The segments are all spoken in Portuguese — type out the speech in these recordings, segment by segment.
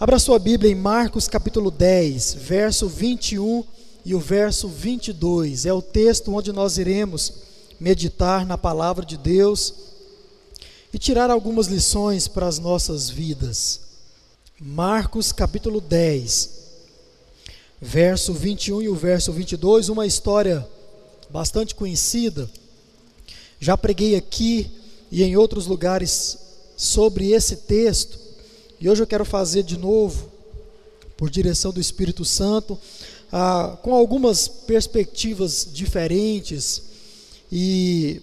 Abra sua Bíblia em Marcos capítulo 10, verso 21 e o verso 22. É o texto onde nós iremos meditar na palavra de Deus e tirar algumas lições para as nossas vidas. Marcos capítulo 10, verso 21 e o verso 22, uma história bastante conhecida. Já preguei aqui e em outros lugares sobre esse texto, e hoje eu quero fazer de novo, por direção do Espírito Santo, ah, com algumas perspectivas diferentes, e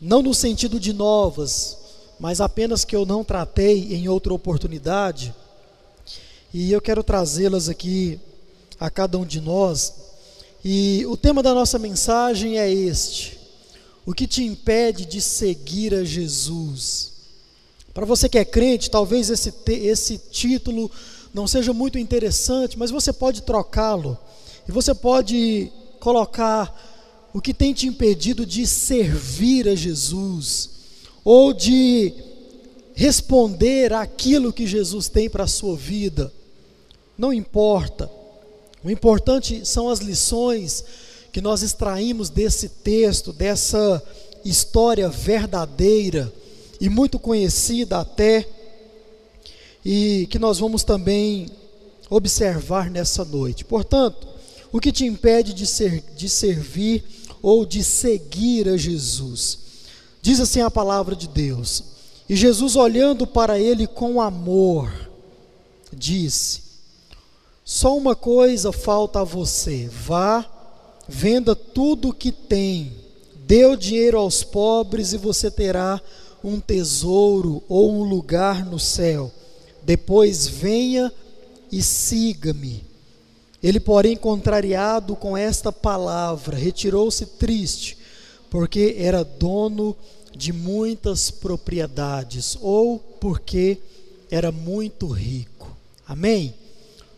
não no sentido de novas, mas apenas que eu não tratei em outra oportunidade, e eu quero trazê-las aqui a cada um de nós. E o tema da nossa mensagem é este: o que te impede de seguir a Jesus? Para você que é crente, talvez esse, esse título não seja muito interessante, mas você pode trocá-lo. E você pode colocar o que tem te impedido de servir a Jesus, ou de responder aquilo que Jesus tem para a sua vida. Não importa. O importante são as lições que nós extraímos desse texto, dessa história verdadeira e muito conhecida até, e que nós vamos também observar nessa noite. Portanto, o que te impede de, ser, de servir ou de seguir a Jesus? Diz assim a palavra de Deus. E Jesus, olhando para ele com amor, disse: Só uma coisa falta a você: vá, venda tudo o que tem, dê o dinheiro aos pobres e você terá um tesouro ou um lugar no céu. Depois venha e siga-me. Ele, porém, contrariado com esta palavra, retirou-se triste, porque era dono de muitas propriedades, ou porque era muito rico. Amém?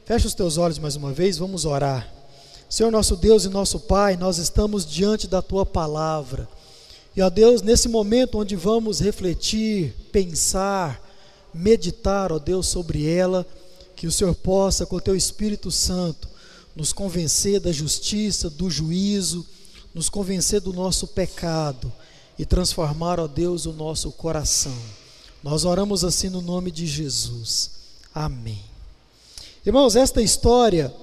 Fecha os teus olhos mais uma vez, vamos orar. Senhor nosso Deus e nosso Pai, nós estamos diante da tua palavra. E ó Deus, nesse momento onde vamos refletir, pensar, meditar, ó Deus, sobre ela, que o Senhor possa, com o teu Espírito Santo, nos convencer da justiça, do juízo, nos convencer do nosso pecado e transformar, ó Deus, o nosso coração. Nós oramos assim no nome de Jesus. Amém. Irmãos, esta história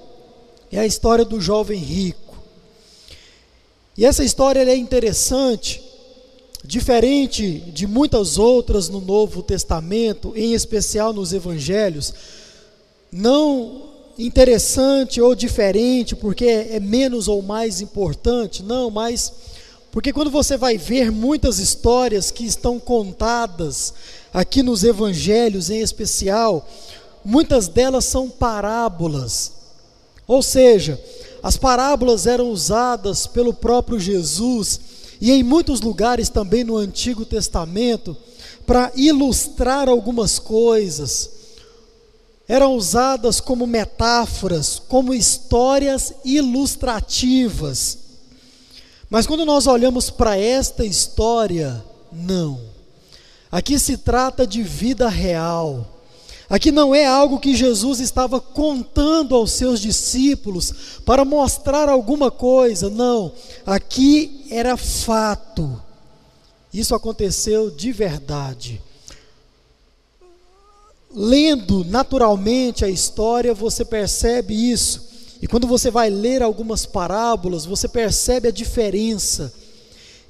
é a história do jovem rico. E essa história é interessante Diferente de muitas outras no Novo Testamento, em especial nos Evangelhos, não interessante ou diferente porque é menos ou mais importante, não, mas porque quando você vai ver muitas histórias que estão contadas aqui nos Evangelhos em especial, muitas delas são parábolas. Ou seja, as parábolas eram usadas pelo próprio Jesus e em muitos lugares também no Antigo Testamento, para ilustrar algumas coisas, eram usadas como metáforas, como histórias ilustrativas. Mas quando nós olhamos para esta história, não. Aqui se trata de vida real. Aqui não é algo que Jesus estava contando aos seus discípulos para mostrar alguma coisa, não. Aqui era fato. Isso aconteceu de verdade. Lendo naturalmente a história, você percebe isso. E quando você vai ler algumas parábolas, você percebe a diferença.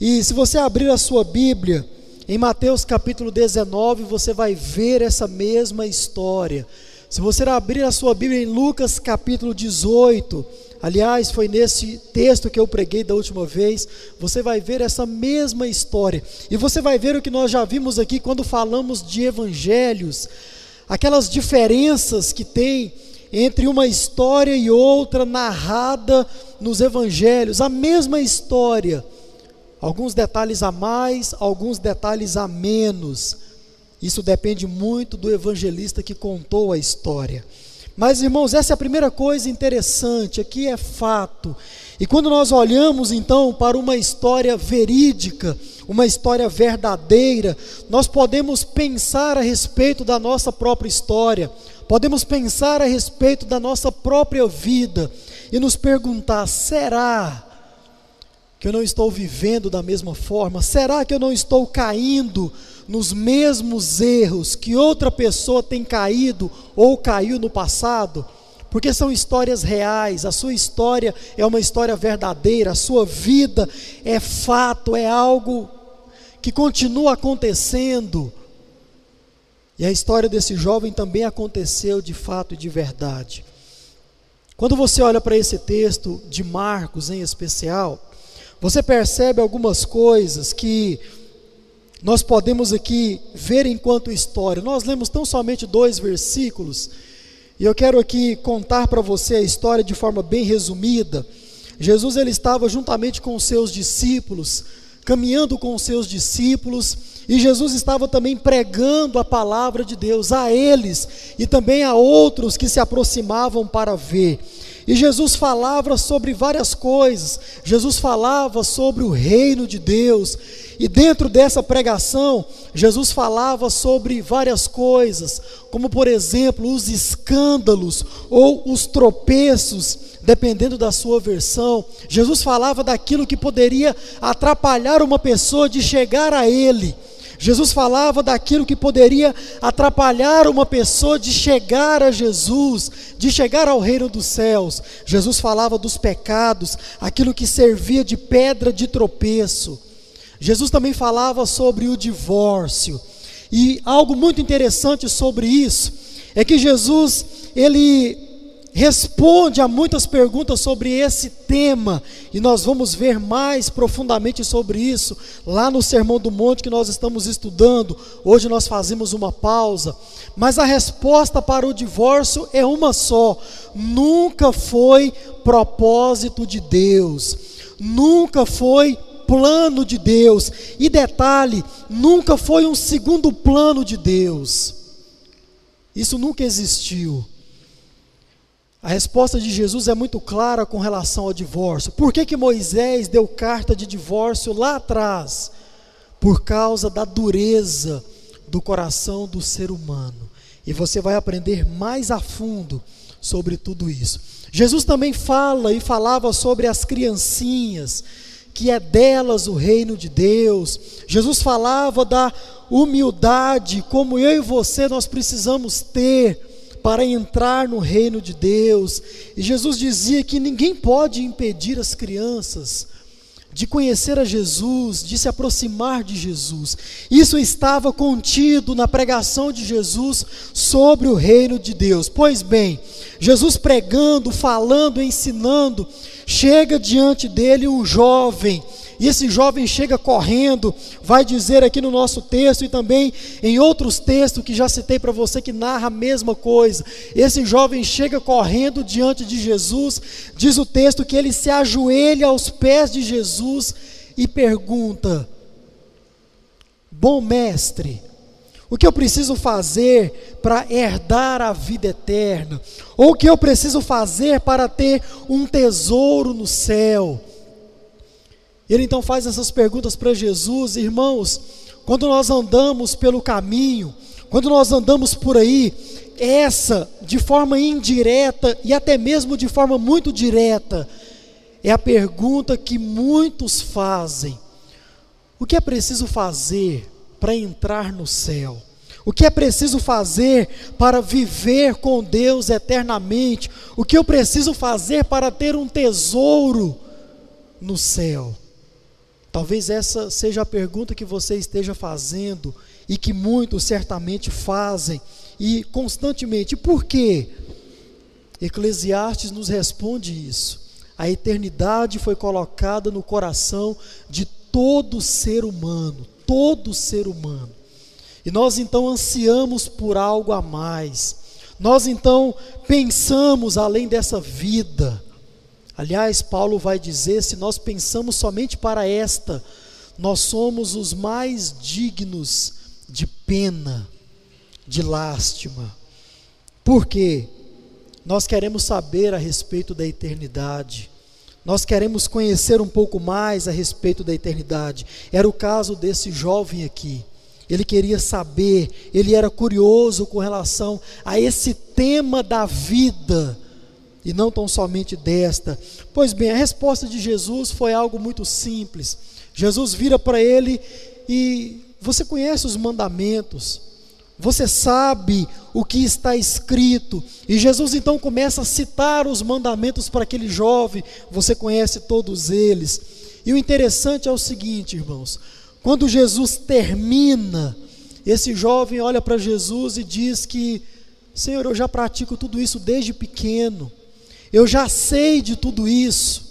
E se você abrir a sua Bíblia, em Mateus capítulo 19, você vai ver essa mesma história. Se você abrir a sua Bíblia em Lucas capítulo 18, aliás, foi nesse texto que eu preguei da última vez, você vai ver essa mesma história. E você vai ver o que nós já vimos aqui quando falamos de evangelhos, aquelas diferenças que tem entre uma história e outra narrada nos evangelhos, a mesma história Alguns detalhes a mais, alguns detalhes a menos. Isso depende muito do evangelista que contou a história. Mas, irmãos, essa é a primeira coisa interessante, aqui é fato. E quando nós olhamos então para uma história verídica, uma história verdadeira, nós podemos pensar a respeito da nossa própria história, podemos pensar a respeito da nossa própria vida e nos perguntar: será que eu não estou vivendo da mesma forma? Será que eu não estou caindo nos mesmos erros que outra pessoa tem caído ou caiu no passado? Porque são histórias reais, a sua história é uma história verdadeira, a sua vida é fato, é algo que continua acontecendo. E a história desse jovem também aconteceu de fato e de verdade. Quando você olha para esse texto de Marcos em especial, você percebe algumas coisas que nós podemos aqui ver enquanto história. Nós lemos tão somente dois versículos, e eu quero aqui contar para você a história de forma bem resumida. Jesus ele estava juntamente com os seus discípulos, caminhando com os seus discípulos, e Jesus estava também pregando a palavra de Deus a eles e também a outros que se aproximavam para ver. E Jesus falava sobre várias coisas. Jesus falava sobre o reino de Deus. E dentro dessa pregação, Jesus falava sobre várias coisas, como por exemplo, os escândalos ou os tropeços, dependendo da sua versão. Jesus falava daquilo que poderia atrapalhar uma pessoa de chegar a ele. Jesus falava daquilo que poderia atrapalhar uma pessoa de chegar a Jesus, de chegar ao reino dos céus. Jesus falava dos pecados, aquilo que servia de pedra de tropeço. Jesus também falava sobre o divórcio. E algo muito interessante sobre isso é que Jesus, ele responde a muitas perguntas sobre esse tema, e nós vamos ver mais profundamente sobre isso lá no Sermão do Monte que nós estamos estudando. Hoje nós fazemos uma pausa, mas a resposta para o divórcio é uma só: nunca foi propósito de Deus, nunca foi plano de Deus, e detalhe, nunca foi um segundo plano de Deus. Isso nunca existiu. A resposta de Jesus é muito clara com relação ao divórcio. Por que, que Moisés deu carta de divórcio lá atrás? Por causa da dureza do coração do ser humano. E você vai aprender mais a fundo sobre tudo isso. Jesus também fala e falava sobre as criancinhas, que é delas o reino de Deus. Jesus falava da humildade, como eu e você nós precisamos ter para entrar no reino de Deus. E Jesus dizia que ninguém pode impedir as crianças de conhecer a Jesus, de se aproximar de Jesus. Isso estava contido na pregação de Jesus sobre o reino de Deus. Pois bem, Jesus pregando, falando, ensinando, chega diante dele um jovem e esse jovem chega correndo, vai dizer aqui no nosso texto e também em outros textos que já citei para você que narra a mesma coisa. Esse jovem chega correndo diante de Jesus, diz o texto que ele se ajoelha aos pés de Jesus e pergunta: Bom mestre, o que eu preciso fazer para herdar a vida eterna? Ou o que eu preciso fazer para ter um tesouro no céu? Ele então faz essas perguntas para Jesus, irmãos, quando nós andamos pelo caminho, quando nós andamos por aí, essa, de forma indireta e até mesmo de forma muito direta, é a pergunta que muitos fazem: o que é preciso fazer para entrar no céu? O que é preciso fazer para viver com Deus eternamente? O que eu preciso fazer para ter um tesouro no céu? Talvez essa seja a pergunta que você esteja fazendo e que muitos certamente fazem e constantemente. Por quê? Eclesiastes nos responde isso. A eternidade foi colocada no coração de todo ser humano, todo ser humano. E nós então ansiamos por algo a mais. Nós então pensamos além dessa vida. Aliás, Paulo vai dizer: se nós pensamos somente para esta, nós somos os mais dignos de pena, de lástima. Por quê? Nós queremos saber a respeito da eternidade. Nós queremos conhecer um pouco mais a respeito da eternidade. Era o caso desse jovem aqui. Ele queria saber, ele era curioso com relação a esse tema da vida e não tão somente desta. Pois bem, a resposta de Jesus foi algo muito simples. Jesus vira para ele e você conhece os mandamentos, você sabe o que está escrito. E Jesus então começa a citar os mandamentos para aquele jovem, você conhece todos eles. E o interessante é o seguinte, irmãos: quando Jesus termina, esse jovem olha para Jesus e diz que, Senhor, eu já pratico tudo isso desde pequeno, eu já sei de tudo isso.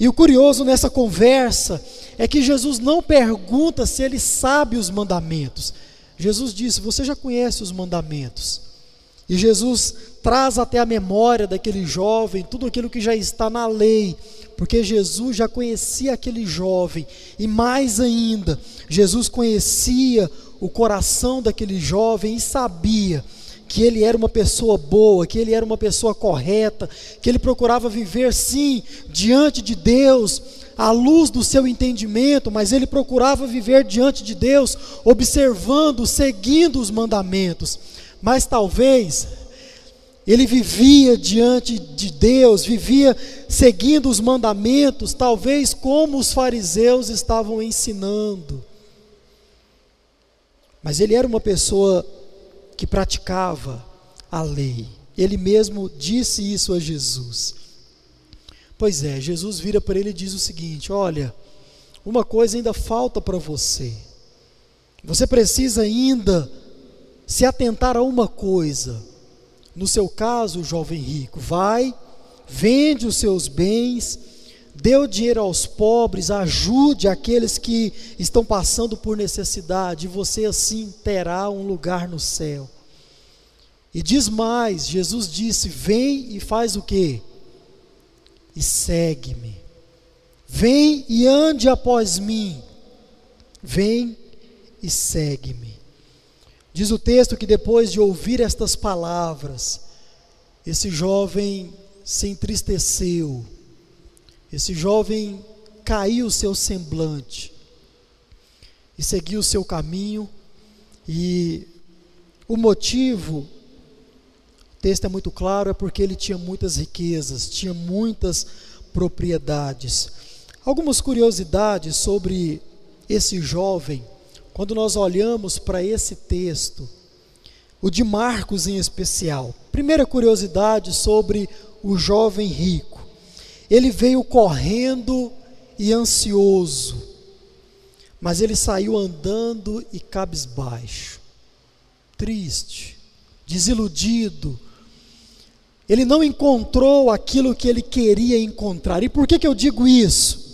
E o curioso nessa conversa é que Jesus não pergunta se ele sabe os mandamentos. Jesus disse: Você já conhece os mandamentos. E Jesus traz até a memória daquele jovem tudo aquilo que já está na lei, porque Jesus já conhecia aquele jovem, e mais ainda, Jesus conhecia o coração daquele jovem e sabia que ele era uma pessoa boa, que ele era uma pessoa correta, que ele procurava viver sim diante de Deus, à luz do seu entendimento, mas ele procurava viver diante de Deus, observando, seguindo os mandamentos. Mas talvez ele vivia diante de Deus, vivia seguindo os mandamentos, talvez como os fariseus estavam ensinando. Mas ele era uma pessoa que praticava a lei. Ele mesmo disse isso a Jesus. Pois é, Jesus vira para ele e diz o seguinte: Olha, uma coisa ainda falta para você. Você precisa ainda se atentar a uma coisa. No seu caso, jovem rico, vai, vende os seus bens, dê o dinheiro aos pobres, ajude aqueles que estão passando por necessidade, e você assim terá um lugar no céu. E diz mais: Jesus disse: Vem e faz o que? E segue-me. Vem e ande após mim. Vem e segue-me. Diz o texto que depois de ouvir estas palavras, esse jovem se entristeceu, esse jovem caiu o seu semblante e seguiu o seu caminho, e o motivo, o texto é muito claro, é porque ele tinha muitas riquezas, tinha muitas propriedades. Algumas curiosidades sobre esse jovem quando nós olhamos para esse texto, o de Marcos em especial. Primeira curiosidade sobre o jovem rico. Ele veio correndo e ansioso, mas ele saiu andando e cabisbaixo, triste, desiludido. Ele não encontrou aquilo que ele queria encontrar. E por que, que eu digo isso?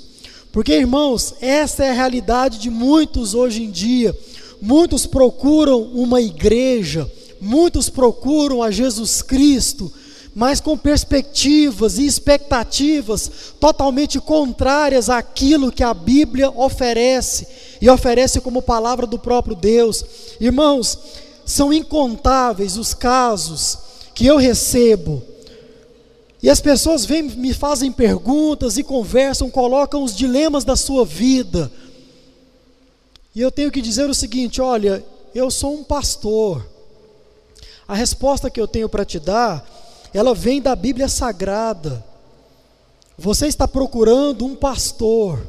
Porque, irmãos, essa é a realidade de muitos hoje em dia. Muitos procuram uma igreja, muitos procuram a Jesus Cristo, mas com perspectivas e expectativas totalmente contrárias àquilo que a Bíblia oferece e oferece como palavra do próprio Deus. Irmãos, são incontáveis os casos que eu recebo e as pessoas vêm, me fazem perguntas e conversam, colocam os dilemas da sua vida. E eu tenho que dizer o seguinte: olha, eu sou um pastor. A resposta que eu tenho para te dar, ela vem da Bíblia Sagrada. Você está procurando um pastor.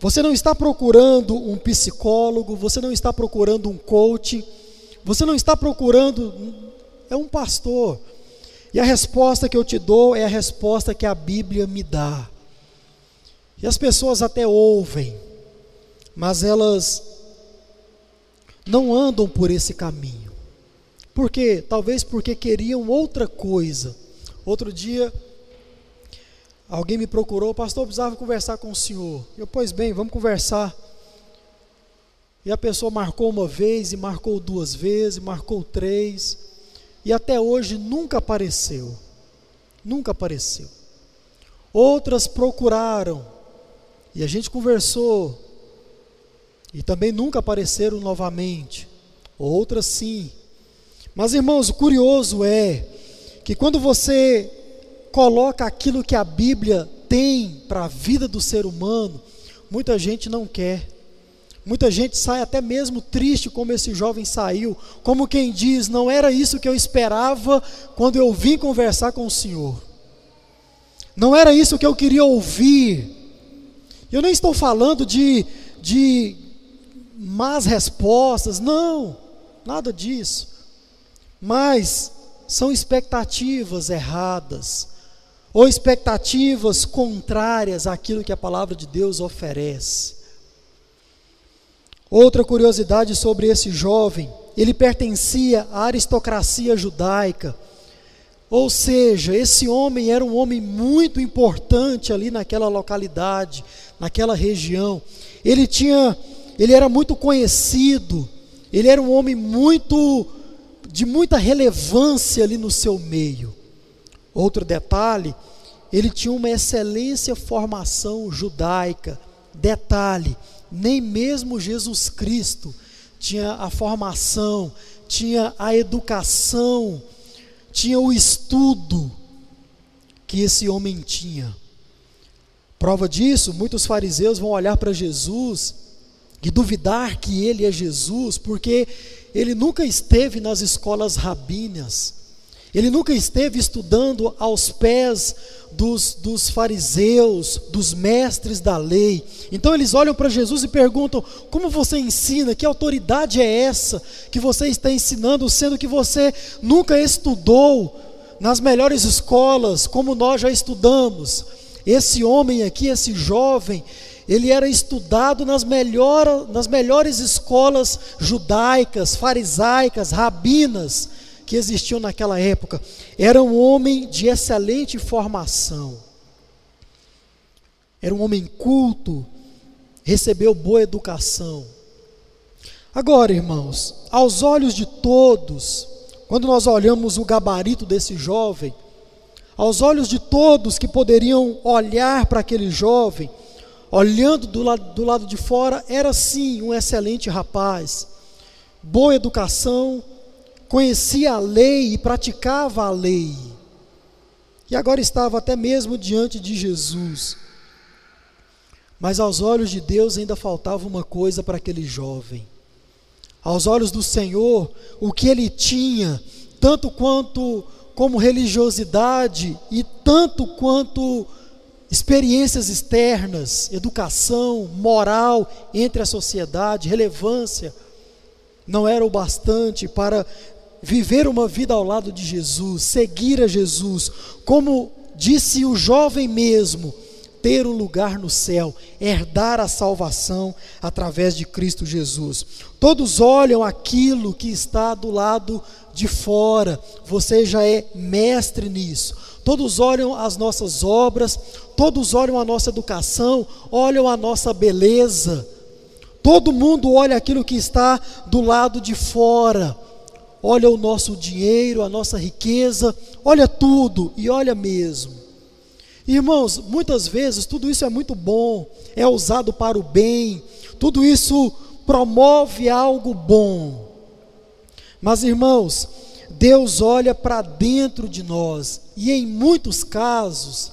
Você não está procurando um psicólogo, você não está procurando um coach, você não está procurando é um pastor. E a resposta que eu te dou é a resposta que a Bíblia me dá. E as pessoas até ouvem, mas elas não andam por esse caminho. Por quê? Talvez porque queriam outra coisa. Outro dia, alguém me procurou, pastor, eu precisava conversar com o senhor. Eu, pois bem, vamos conversar. E a pessoa marcou uma vez, e marcou duas vezes, marcou três e até hoje nunca apareceu. Nunca apareceu. Outras procuraram e a gente conversou e também nunca apareceram novamente. Outras sim. Mas irmãos, o curioso é que quando você coloca aquilo que a Bíblia tem para a vida do ser humano, muita gente não quer. Muita gente sai até mesmo triste como esse jovem saiu, como quem diz: não era isso que eu esperava quando eu vim conversar com o Senhor. Não era isso que eu queria ouvir. Eu nem estou falando de, de más respostas, não, nada disso. Mas são expectativas erradas, ou expectativas contrárias àquilo que a palavra de Deus oferece. Outra curiosidade sobre esse jovem, ele pertencia à aristocracia judaica. Ou seja, esse homem era um homem muito importante ali naquela localidade, naquela região. Ele tinha, ele era muito conhecido, ele era um homem muito de muita relevância ali no seu meio. Outro detalhe, ele tinha uma excelência formação judaica. Detalhe, nem mesmo Jesus Cristo tinha a formação, tinha a educação, tinha o estudo que esse homem tinha. Prova disso, muitos fariseus vão olhar para Jesus e duvidar que ele é Jesus, porque ele nunca esteve nas escolas rabíneas, ele nunca esteve estudando aos pés dos, dos fariseus, dos mestres da lei. Então eles olham para Jesus e perguntam: como você ensina? Que autoridade é essa que você está ensinando, sendo que você nunca estudou nas melhores escolas, como nós já estudamos? Esse homem aqui, esse jovem, ele era estudado nas, melhor, nas melhores escolas judaicas, farisaicas, rabinas que existiam naquela época. Era um homem de excelente formação. Era um homem culto, recebeu boa educação. Agora, irmãos, aos olhos de todos, quando nós olhamos o gabarito desse jovem, aos olhos de todos que poderiam olhar para aquele jovem, olhando do lado, do lado de fora, era sim um excelente rapaz, boa educação, conhecia a lei e praticava a lei. E agora estava até mesmo diante de Jesus. Mas aos olhos de Deus ainda faltava uma coisa para aquele jovem. Aos olhos do Senhor, o que ele tinha, tanto quanto como religiosidade e tanto quanto experiências externas, educação, moral entre a sociedade, relevância, não era o bastante para viver uma vida ao lado de Jesus, seguir a Jesus, como disse o jovem mesmo, ter um lugar no céu, herdar a salvação através de Cristo Jesus. Todos olham aquilo que está do lado de fora, você já é mestre nisso. Todos olham as nossas obras, todos olham a nossa educação, olham a nossa beleza. Todo mundo olha aquilo que está do lado de fora. Olha o nosso dinheiro, a nossa riqueza, olha tudo e olha mesmo. Irmãos, muitas vezes tudo isso é muito bom, é usado para o bem, tudo isso promove algo bom. Mas, irmãos, Deus olha para dentro de nós e, em muitos casos,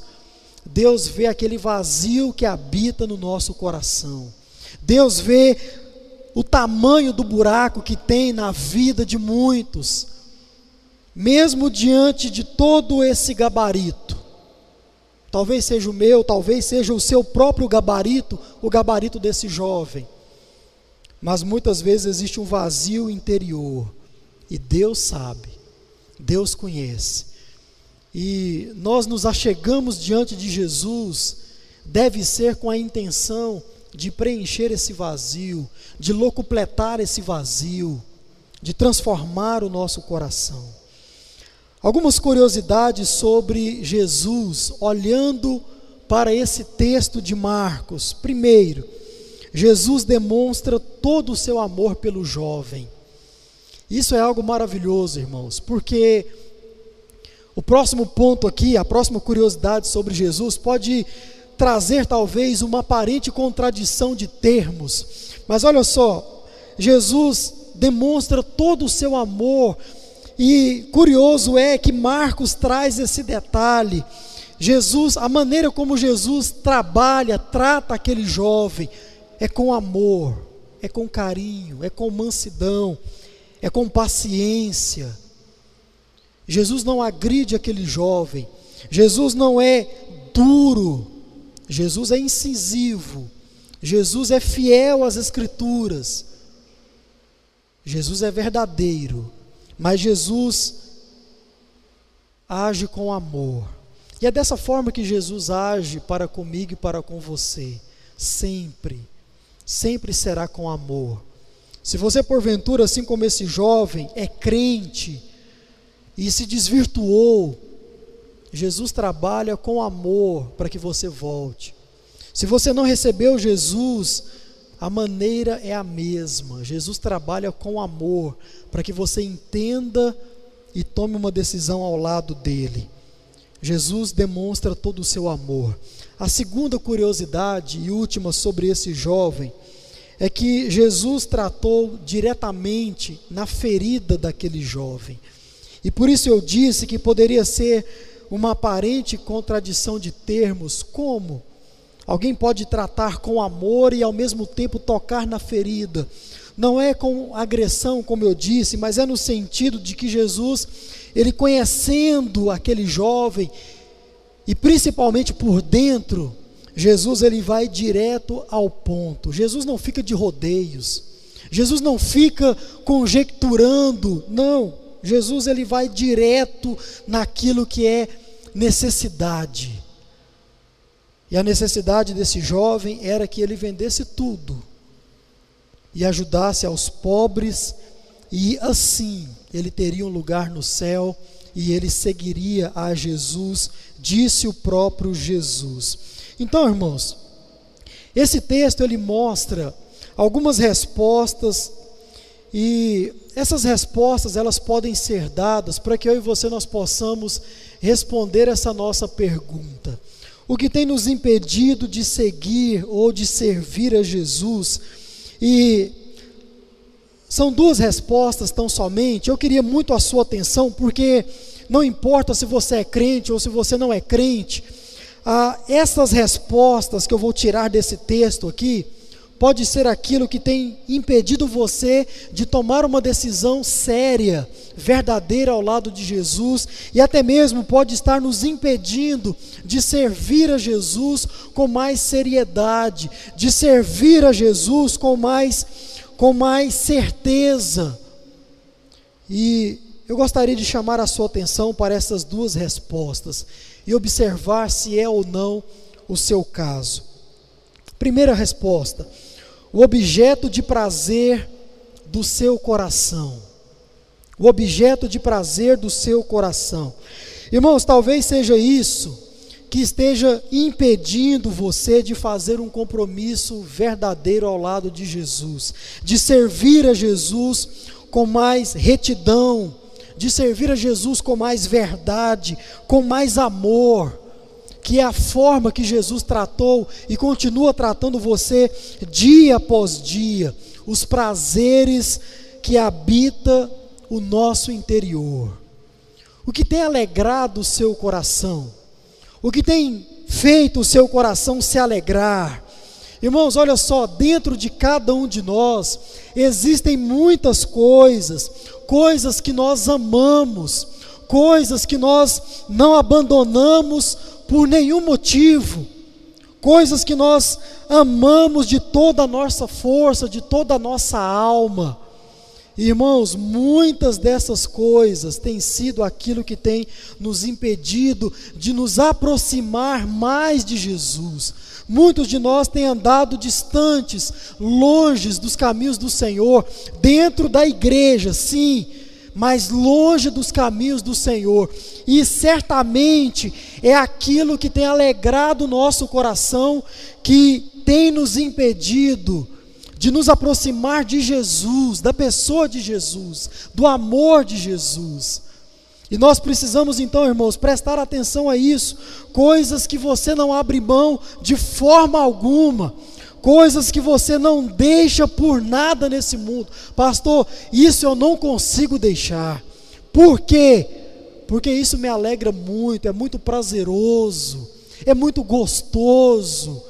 Deus vê aquele vazio que habita no nosso coração. Deus vê o tamanho do buraco que tem na vida de muitos, mesmo diante de todo esse gabarito. Talvez seja o meu, talvez seja o seu próprio gabarito, o gabarito desse jovem. Mas muitas vezes existe um vazio interior e Deus sabe, Deus conhece. E nós nos achegamos diante de Jesus, deve ser com a intenção de preencher esse vazio, de locupletar esse vazio, de transformar o nosso coração. Algumas curiosidades sobre Jesus, olhando para esse texto de Marcos. Primeiro, Jesus demonstra todo o seu amor pelo jovem. Isso é algo maravilhoso, irmãos, porque o próximo ponto aqui, a próxima curiosidade sobre Jesus, pode trazer talvez uma aparente contradição de termos, mas olha só, Jesus demonstra todo o seu amor, e curioso é que Marcos traz esse detalhe. Jesus, a maneira como Jesus trabalha, trata aquele jovem, é com amor, é com carinho, é com mansidão, é com paciência. Jesus não agride aquele jovem, Jesus não é duro, Jesus é incisivo, Jesus é fiel às Escrituras, Jesus é verdadeiro, mas Jesus age com amor. E é dessa forma que Jesus age para comigo e para com você, sempre, sempre será com amor. Se você, porventura, assim como esse jovem, é crente e se desvirtuou, Jesus trabalha com amor para que você volte. Se você não recebeu Jesus, a maneira é a mesma. Jesus trabalha com amor para que você entenda e tome uma decisão ao lado dele. Jesus demonstra todo o seu amor. A segunda curiosidade e última sobre esse jovem é que Jesus tratou diretamente na ferida daquele jovem. E por isso eu disse que poderia ser uma aparente contradição de termos, como alguém pode tratar com amor e ao mesmo tempo tocar na ferida. Não é com agressão, como eu disse, mas é no sentido de que Jesus, ele conhecendo aquele jovem, e principalmente por dentro, Jesus ele vai direto ao ponto. Jesus não fica de rodeios. Jesus não fica conjecturando, não. Jesus ele vai direto naquilo que é necessidade. E a necessidade desse jovem era que ele vendesse tudo e ajudasse aos pobres, e assim ele teria um lugar no céu e ele seguiria a Jesus, disse o próprio Jesus. Então, irmãos, esse texto ele mostra algumas respostas e essas respostas elas podem ser dadas para que eu e você nós possamos responder essa nossa pergunta. O que tem nos impedido de seguir ou de servir a Jesus? E são duas respostas tão somente. Eu queria muito a sua atenção porque não importa se você é crente ou se você não é crente, ah, essas respostas que eu vou tirar desse texto aqui, pode ser aquilo que tem impedido você de tomar uma decisão séria, verdadeira ao lado de Jesus, e até mesmo pode estar nos impedindo de servir a Jesus com mais seriedade, de servir a Jesus com mais com mais certeza. E eu gostaria de chamar a sua atenção para essas duas respostas e observar se é ou não o seu caso. Primeira resposta: o objeto de prazer do seu coração. O objeto de prazer do seu coração. Irmãos, talvez seja isso que esteja impedindo você de fazer um compromisso verdadeiro ao lado de Jesus, de servir a Jesus com mais retidão, de servir a Jesus com mais verdade, com mais amor, que é a forma que Jesus tratou e continua tratando você dia após dia, os prazeres que habita o nosso interior. O que tem alegrado o seu coração? O que tem feito o seu coração se alegrar? Irmãos, olha só, dentro de cada um de nós existem muitas coisas, coisas que nós amamos, coisas que nós não abandonamos por nenhum motivo, coisas que nós amamos de toda a nossa força, de toda a nossa alma. Irmãos, muitas dessas coisas têm sido aquilo que tem nos impedido de nos aproximar mais de Jesus. Muitos de nós têm andado distantes, longe dos caminhos do Senhor, dentro da igreja, sim, mas longe dos caminhos do Senhor. E certamente é aquilo que tem alegrado o nosso coração, que tem nos impedido de nos aproximar de Jesus, da pessoa de Jesus, do amor de Jesus. E nós precisamos então, irmãos, prestar atenção a isso, coisas que você não abre mão de forma alguma, coisas que você não deixa por nada nesse mundo. Pastor, isso eu não consigo deixar. Por quê? Porque isso me alegra muito, é muito prazeroso, é muito gostoso.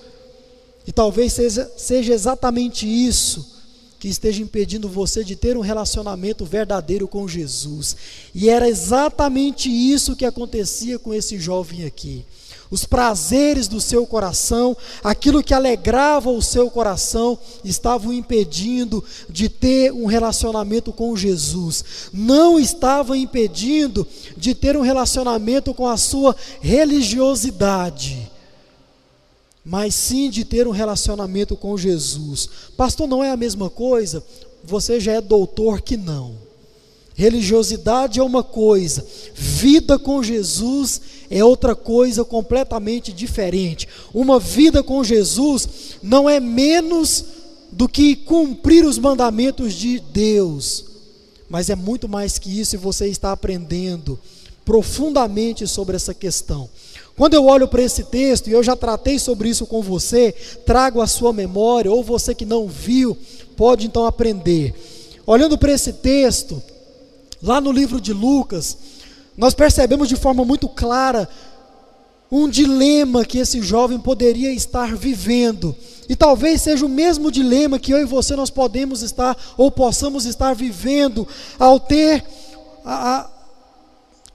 E talvez seja, seja exatamente isso que esteja impedindo você de ter um relacionamento verdadeiro com Jesus. E era exatamente isso que acontecia com esse jovem aqui. Os prazeres do seu coração, aquilo que alegrava o seu coração, estavam impedindo de ter um relacionamento com Jesus. Não estavam impedindo de ter um relacionamento com a sua religiosidade mas sim de ter um relacionamento com Jesus. Pastor, não é a mesma coisa? Você já é doutor que não. Religiosidade é uma coisa, vida com Jesus é outra coisa completamente diferente. Uma vida com Jesus não é menos do que cumprir os mandamentos de Deus, mas é muito mais que isso e você está aprendendo profundamente sobre essa questão. Quando eu olho para esse texto, e eu já tratei sobre isso com você, trago a sua memória, ou você que não viu, pode então aprender. Olhando para esse texto, lá no livro de Lucas, nós percebemos de forma muito clara um dilema que esse jovem poderia estar vivendo. E talvez seja o mesmo dilema que eu e você nós podemos estar ou possamos estar vivendo ao ter a,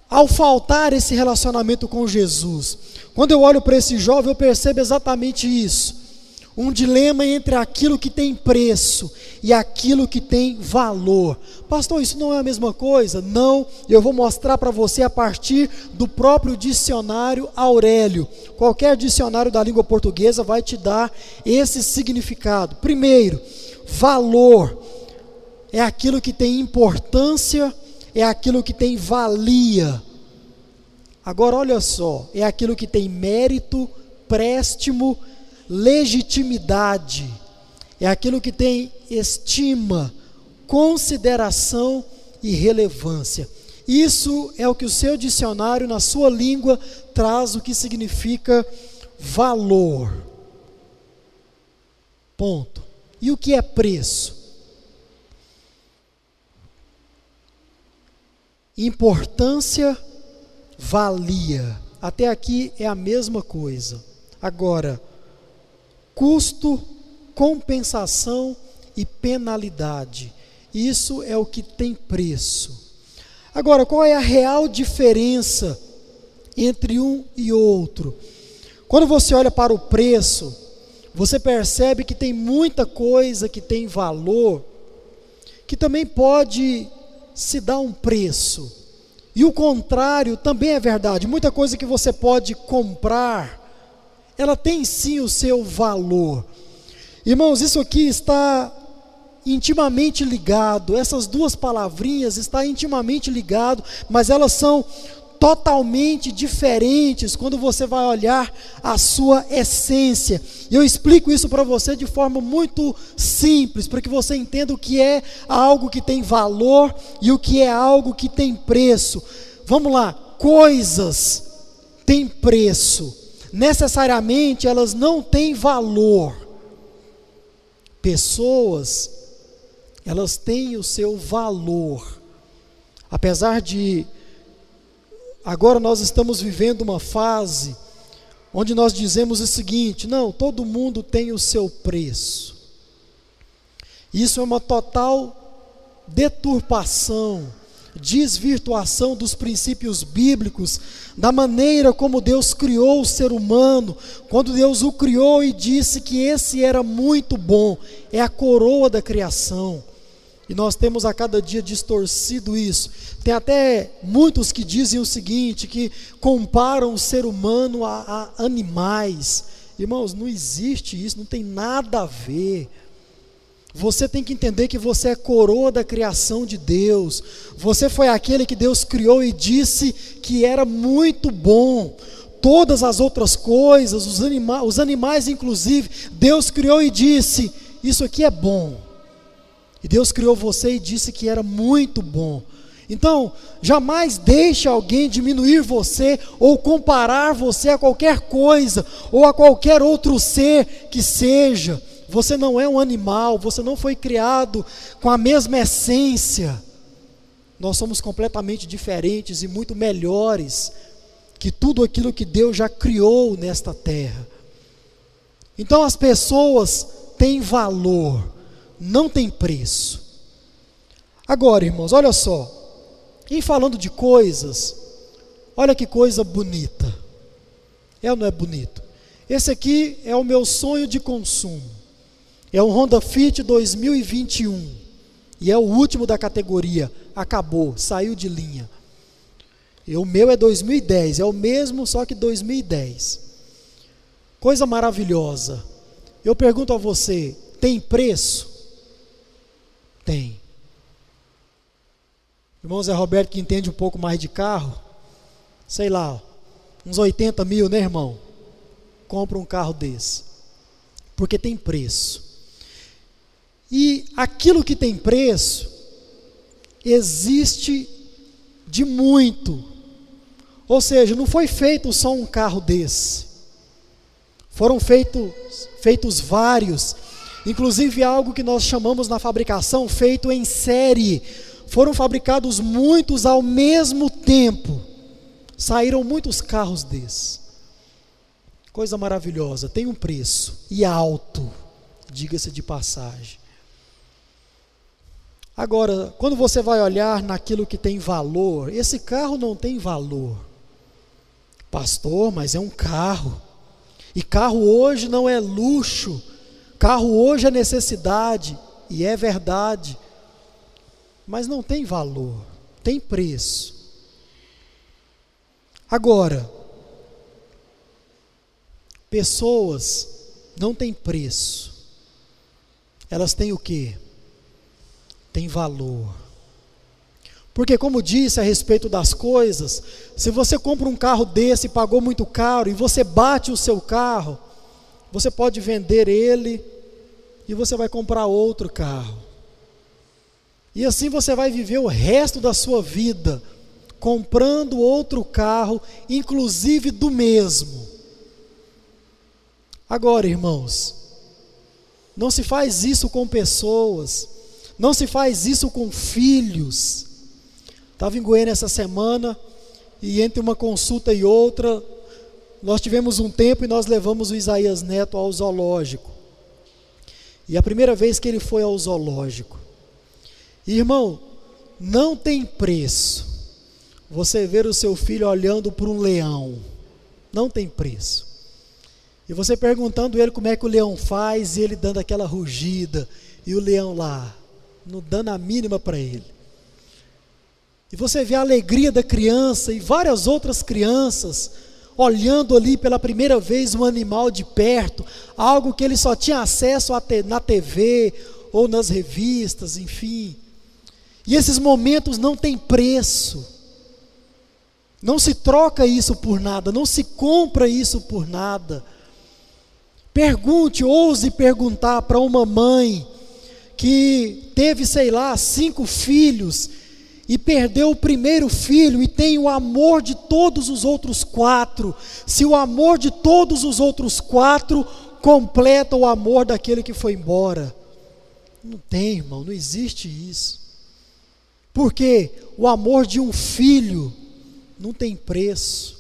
ao faltar esse relacionamento com Jesus. Quando eu olho para esse jovem, eu percebo exatamente isso. Um dilema entre aquilo que tem preço e aquilo que tem valor. Pastor, isso não é a mesma coisa? Não, eu vou mostrar para você a partir do próprio dicionário Aurélio. Qualquer dicionário da língua portuguesa vai te dar esse significado. Primeiro, valor é aquilo que tem importância é aquilo que tem valia. Agora, olha só, é aquilo que tem mérito, préstimo, legitimidade, é aquilo que tem estima, consideração e relevância. Isso é o que o seu dicionário, na sua língua, traz o que significa valor. Ponto. E o que é preço? Importância, valia. Até aqui é a mesma coisa. Agora, custo, compensação e penalidade. Isso é o que tem preço. Agora, qual é a real diferença entre um e outro? Quando você olha para o preço, você percebe que tem muita coisa que tem valor, que também pode se dá um preço. E o contrário também é verdade. Muita coisa que você pode comprar, ela tem sim o seu valor. Irmãos, isso aqui está intimamente ligado. Essas duas palavrinhas está intimamente ligado, mas elas são totalmente diferentes quando você vai olhar a sua essência. E eu explico isso para você de forma muito simples, para que você entenda o que é algo que tem valor e o que é algo que tem preço. Vamos lá, coisas têm preço. Necessariamente elas não têm valor. Pessoas, elas têm o seu valor. Apesar de Agora nós estamos vivendo uma fase onde nós dizemos o seguinte: não, todo mundo tem o seu preço. Isso é uma total deturpação, desvirtuação dos princípios bíblicos, da maneira como Deus criou o ser humano, quando Deus o criou e disse que esse era muito bom, é a coroa da criação. E nós temos a cada dia distorcido isso. Tem até muitos que dizem o seguinte: que comparam o ser humano a, a animais. Irmãos, não existe isso, não tem nada a ver. Você tem que entender que você é coroa da criação de Deus. Você foi aquele que Deus criou e disse que era muito bom. Todas as outras coisas, os, anima os animais, inclusive, Deus criou e disse: Isso aqui é bom. E Deus criou você e disse que era muito bom. Então, jamais deixe alguém diminuir você ou comparar você a qualquer coisa ou a qualquer outro ser que seja. Você não é um animal, você não foi criado com a mesma essência. Nós somos completamente diferentes e muito melhores que tudo aquilo que Deus já criou nesta terra. Então as pessoas têm valor não tem preço. Agora, irmãos, olha só. Em falando de coisas, olha que coisa bonita. É ou não é bonito? Esse aqui é o meu sonho de consumo. É um Honda Fit 2021. E é o último da categoria. Acabou, saiu de linha. E o meu é 2010, é o mesmo, só que 2010. Coisa maravilhosa. Eu pergunto a você: tem preço? Tem. Irmão Zé Roberto, que entende um pouco mais de carro, sei lá, uns 80 mil, né, irmão? Compra um carro desse. Porque tem preço. E aquilo que tem preço, existe de muito. Ou seja, não foi feito só um carro desse. Foram feitos, feitos vários, inclusive algo que nós chamamos na fabricação feito em série. Foram fabricados muitos ao mesmo tempo. Saíram muitos carros desses. Coisa maravilhosa, tem um preço e alto, diga-se de passagem. Agora, quando você vai olhar naquilo que tem valor, esse carro não tem valor. Pastor, mas é um carro. E carro hoje não é luxo, carro hoje é necessidade, e é verdade, mas não tem valor, tem preço. Agora, pessoas não têm preço, elas têm o que? Tem valor. Porque, como disse a respeito das coisas, se você compra um carro desse e pagou muito caro e você bate o seu carro, você pode vender ele e você vai comprar outro carro. E assim você vai viver o resto da sua vida comprando outro carro, inclusive do mesmo. Agora, irmãos, não se faz isso com pessoas, não se faz isso com filhos. Estava em Goiânia essa semana e entre uma consulta e outra, nós tivemos um tempo e nós levamos o Isaías Neto ao zoológico. E a primeira vez que ele foi ao zoológico. Irmão, não tem preço você ver o seu filho olhando para um leão. Não tem preço. E você perguntando ele como é que o leão faz, e ele dando aquela rugida, e o leão lá, não dando a mínima para ele. E você vê a alegria da criança e várias outras crianças olhando ali pela primeira vez um animal de perto, algo que ele só tinha acesso na TV ou nas revistas, enfim. E esses momentos não têm preço. Não se troca isso por nada, não se compra isso por nada. Pergunte, ouse perguntar para uma mãe que teve, sei lá, cinco filhos e perdeu o primeiro filho e tem o amor de todos os outros quatro, se o amor de todos os outros quatro completa o amor daquele que foi embora. Não tem, irmão, não existe isso. Porque o amor de um filho não tem preço.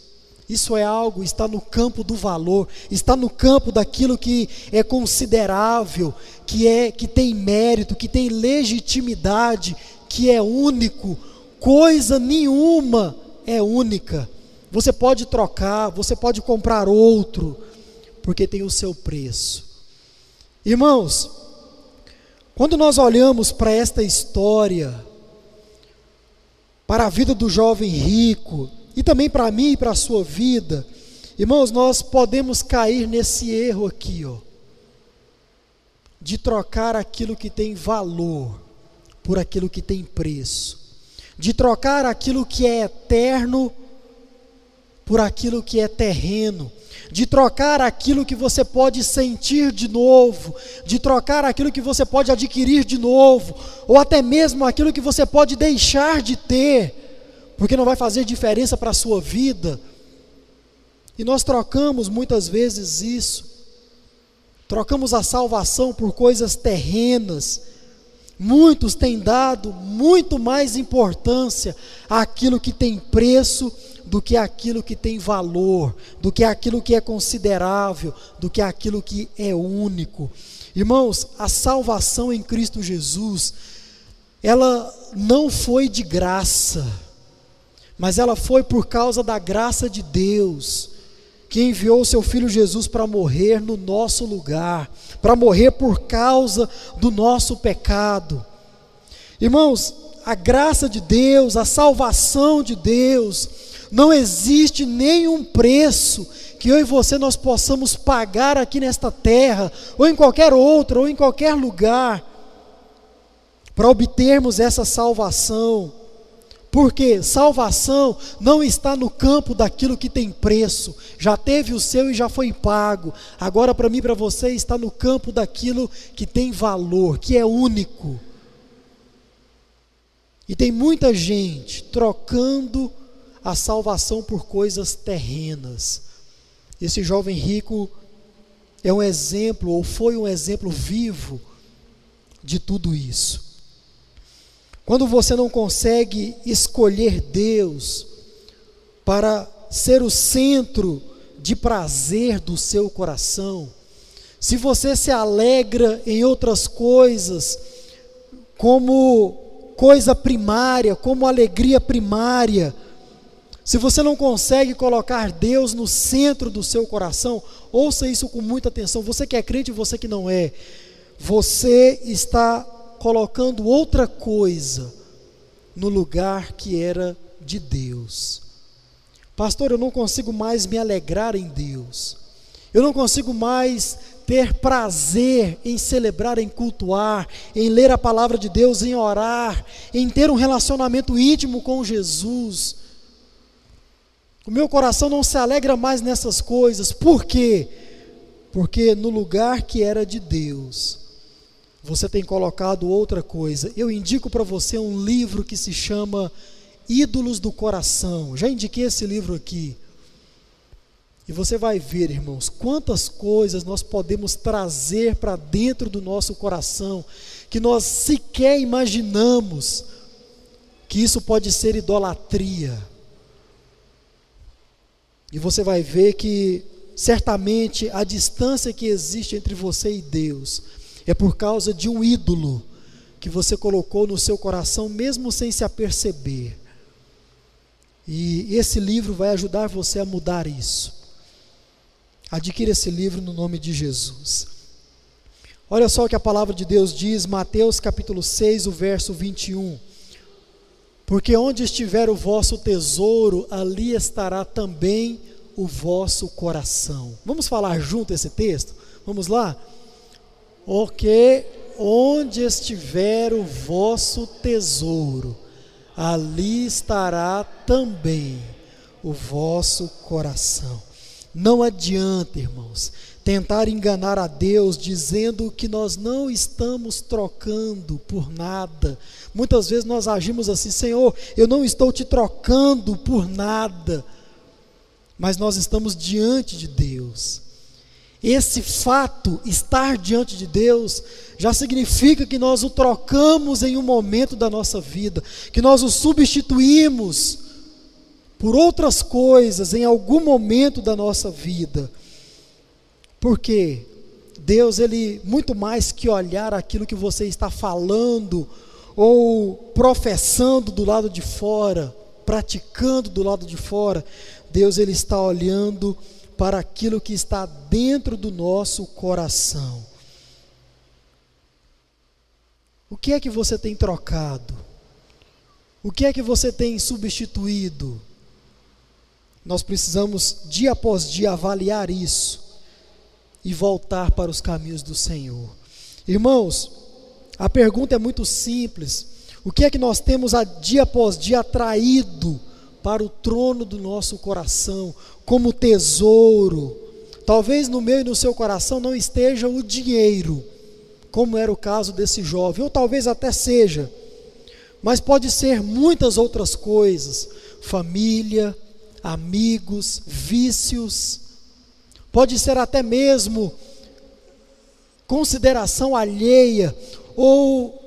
Isso é algo, está no campo do valor, está no campo daquilo que é considerável, que é que tem mérito, que tem legitimidade que é único, coisa nenhuma é única. Você pode trocar, você pode comprar outro, porque tem o seu preço. Irmãos, quando nós olhamos para esta história, para a vida do jovem rico, e também para mim e para a sua vida, irmãos, nós podemos cair nesse erro aqui, ó, de trocar aquilo que tem valor por aquilo que tem preço, de trocar aquilo que é eterno por aquilo que é terreno, de trocar aquilo que você pode sentir de novo, de trocar aquilo que você pode adquirir de novo, ou até mesmo aquilo que você pode deixar de ter, porque não vai fazer diferença para a sua vida. E nós trocamos muitas vezes isso, trocamos a salvação por coisas terrenas, Muitos têm dado muito mais importância àquilo que tem preço do que aquilo que tem valor, do que aquilo que é considerável, do que aquilo que é único. Irmãos, a salvação em Cristo Jesus, ela não foi de graça, mas ela foi por causa da graça de Deus, que enviou seu filho Jesus para morrer no nosso lugar, para morrer por causa do nosso pecado. Irmãos, a graça de Deus, a salvação de Deus, não existe nenhum preço que eu e você nós possamos pagar aqui nesta terra, ou em qualquer outra, ou em qualquer lugar, para obtermos essa salvação. Porque salvação não está no campo daquilo que tem preço, já teve o seu e já foi pago. Agora, para mim e para você, está no campo daquilo que tem valor, que é único. E tem muita gente trocando a salvação por coisas terrenas. Esse jovem rico é um exemplo, ou foi um exemplo vivo de tudo isso. Quando você não consegue escolher Deus para ser o centro de prazer do seu coração, se você se alegra em outras coisas, como coisa primária, como alegria primária. Se você não consegue colocar Deus no centro do seu coração, ouça isso com muita atenção. Você que é crente e você que não é, você está colocando outra coisa no lugar que era de Deus. Pastor, eu não consigo mais me alegrar em Deus. Eu não consigo mais ter prazer em celebrar, em cultuar, em ler a palavra de Deus, em orar, em ter um relacionamento íntimo com Jesus. O meu coração não se alegra mais nessas coisas, por quê? Porque no lugar que era de Deus, você tem colocado outra coisa. Eu indico para você um livro que se chama Ídolos do Coração. Já indiquei esse livro aqui. E você vai ver, irmãos, quantas coisas nós podemos trazer para dentro do nosso coração que nós sequer imaginamos que isso pode ser idolatria. E você vai ver que certamente a distância que existe entre você e Deus é por causa de um ídolo que você colocou no seu coração, mesmo sem se aperceber. E esse livro vai ajudar você a mudar isso. Adquira esse livro no nome de Jesus. Olha só o que a palavra de Deus diz, Mateus capítulo 6, o verso 21. Porque onde estiver o vosso tesouro, ali estará também o vosso coração. Vamos falar junto esse texto? Vamos lá? Porque onde estiver o vosso tesouro, ali estará também o vosso coração. Não adianta, irmãos, tentar enganar a Deus dizendo que nós não estamos trocando por nada. Muitas vezes nós agimos assim, Senhor, eu não estou te trocando por nada, mas nós estamos diante de Deus. Esse fato, estar diante de Deus, já significa que nós o trocamos em um momento da nossa vida, que nós o substituímos por outras coisas em algum momento da nossa vida. Porque Deus, ele muito mais que olhar aquilo que você está falando ou professando do lado de fora, praticando do lado de fora, Deus ele está olhando para aquilo que está dentro do nosso coração. O que é que você tem trocado? O que é que você tem substituído? Nós precisamos, dia após dia, avaliar isso e voltar para os caminhos do Senhor. Irmãos, a pergunta é muito simples: o que é que nós temos a dia após dia atraído para o trono do nosso coração, como tesouro? Talvez no meu e no seu coração não esteja o dinheiro, como era o caso desse jovem, ou talvez até seja, mas pode ser muitas outras coisas: família, amigos, vícios, pode ser até mesmo consideração alheia ou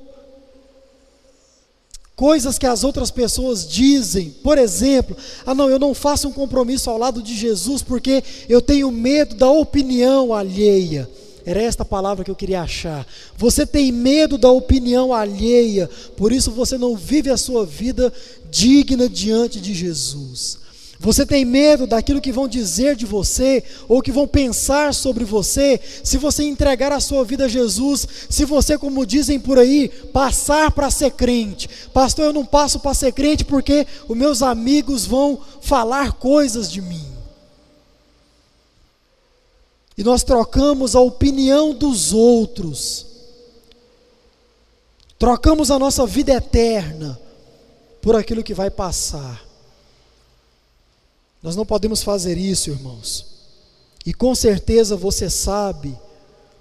coisas que as outras pessoas dizem. Por exemplo, ah não, eu não faço um compromisso ao lado de Jesus porque eu tenho medo da opinião alheia. Era esta palavra que eu queria achar. Você tem medo da opinião alheia, por isso você não vive a sua vida digna diante de Jesus. Você tem medo daquilo que vão dizer de você ou que vão pensar sobre você se você entregar a sua vida a Jesus, se você, como dizem por aí, passar para ser crente. Pastor, eu não passo para ser crente porque os meus amigos vão falar coisas de mim. E nós trocamos a opinião dos outros, trocamos a nossa vida eterna por aquilo que vai passar. Nós não podemos fazer isso, irmãos. E com certeza você sabe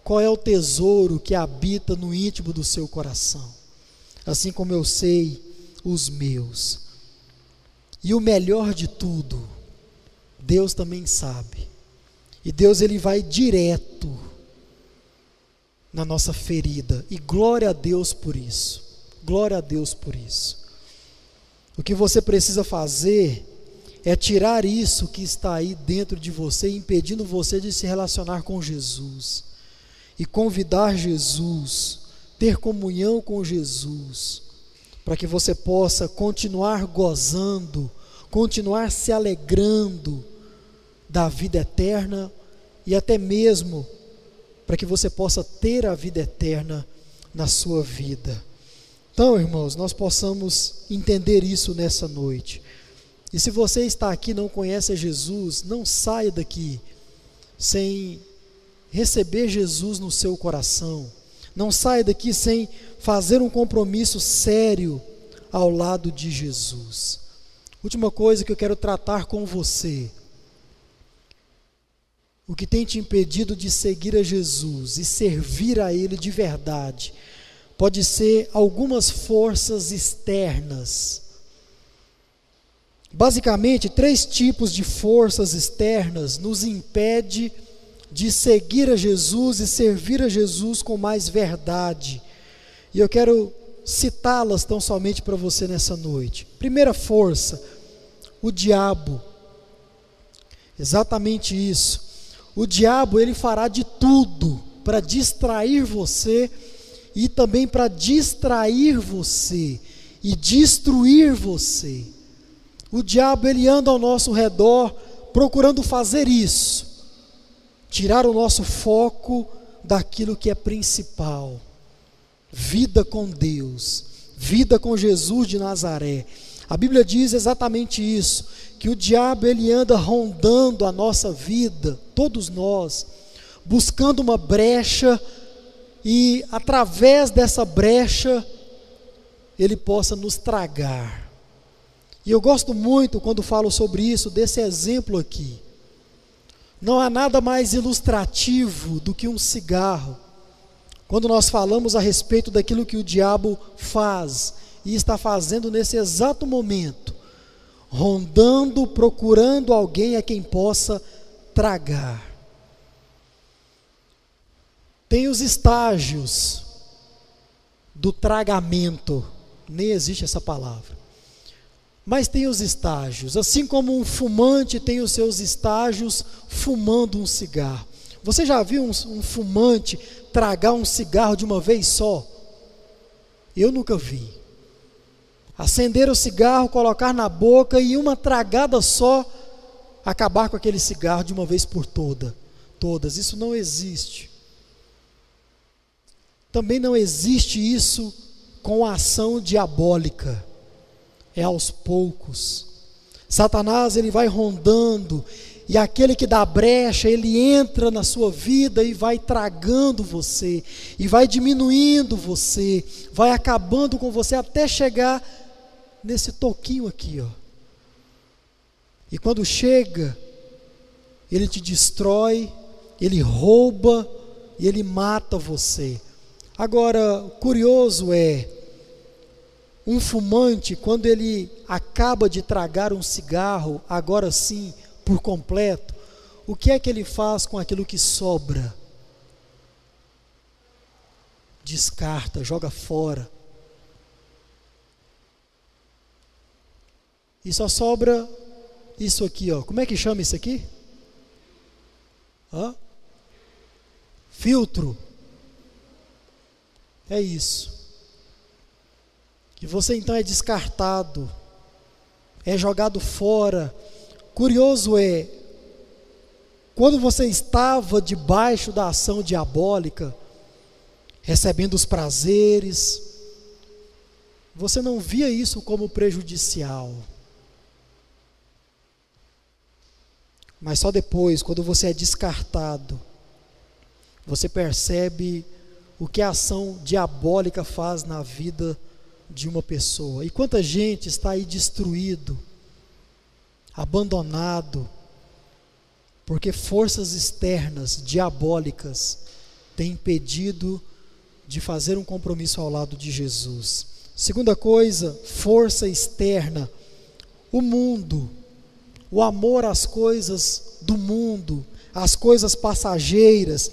qual é o tesouro que habita no íntimo do seu coração, assim como eu sei os meus. E o melhor de tudo, Deus também sabe. E Deus ele vai direto na nossa ferida. E glória a Deus por isso. Glória a Deus por isso. O que você precisa fazer é tirar isso que está aí dentro de você, impedindo você de se relacionar com Jesus e convidar Jesus, ter comunhão com Jesus, para que você possa continuar gozando, continuar se alegrando da vida eterna e até mesmo para que você possa ter a vida eterna na sua vida. Então, irmãos, nós possamos entender isso nessa noite. E se você está aqui e não conhece Jesus, não saia daqui sem receber Jesus no seu coração. Não saia daqui sem fazer um compromisso sério ao lado de Jesus. Última coisa que eu quero tratar com você. O que tem te impedido de seguir a Jesus e servir a Ele de verdade pode ser algumas forças externas Basicamente, três tipos de forças externas nos impede de seguir a Jesus e servir a Jesus com mais verdade. E eu quero citá-las tão somente para você nessa noite. Primeira força, o diabo. Exatamente isso. O diabo ele fará de tudo para distrair você e também para distrair você e destruir você. O diabo ele anda ao nosso redor procurando fazer isso, tirar o nosso foco daquilo que é principal. Vida com Deus, vida com Jesus de Nazaré. A Bíblia diz exatamente isso, que o diabo ele anda rondando a nossa vida, todos nós, buscando uma brecha e através dessa brecha ele possa nos tragar. E eu gosto muito quando falo sobre isso, desse exemplo aqui. Não há nada mais ilustrativo do que um cigarro. Quando nós falamos a respeito daquilo que o diabo faz e está fazendo nesse exato momento, rondando, procurando alguém a quem possa tragar. Tem os estágios do tragamento, nem existe essa palavra. Mas tem os estágios, assim como um fumante tem os seus estágios fumando um cigarro. Você já viu um, um fumante tragar um cigarro de uma vez só? Eu nunca vi. Acender o cigarro, colocar na boca e uma tragada só acabar com aquele cigarro de uma vez por toda, todas. Isso não existe. Também não existe isso com a ação diabólica é aos poucos. Satanás ele vai rondando e aquele que dá brecha, ele entra na sua vida e vai tragando você, e vai diminuindo você, vai acabando com você até chegar nesse toquinho aqui, ó. E quando chega, ele te destrói, ele rouba e ele mata você. Agora, curioso é um fumante, quando ele acaba de tragar um cigarro, agora sim, por completo, o que é que ele faz com aquilo que sobra? Descarta, joga fora. E só sobra isso aqui, ó. Como é que chama isso aqui? Hã? filtro. É isso. E você então é descartado, é jogado fora. Curioso é, quando você estava debaixo da ação diabólica, recebendo os prazeres, você não via isso como prejudicial. Mas só depois, quando você é descartado, você percebe o que a ação diabólica faz na vida de uma pessoa. E quanta gente está aí destruído, abandonado, porque forças externas diabólicas têm impedido de fazer um compromisso ao lado de Jesus. Segunda coisa, força externa, o mundo, o amor às coisas do mundo, às coisas passageiras.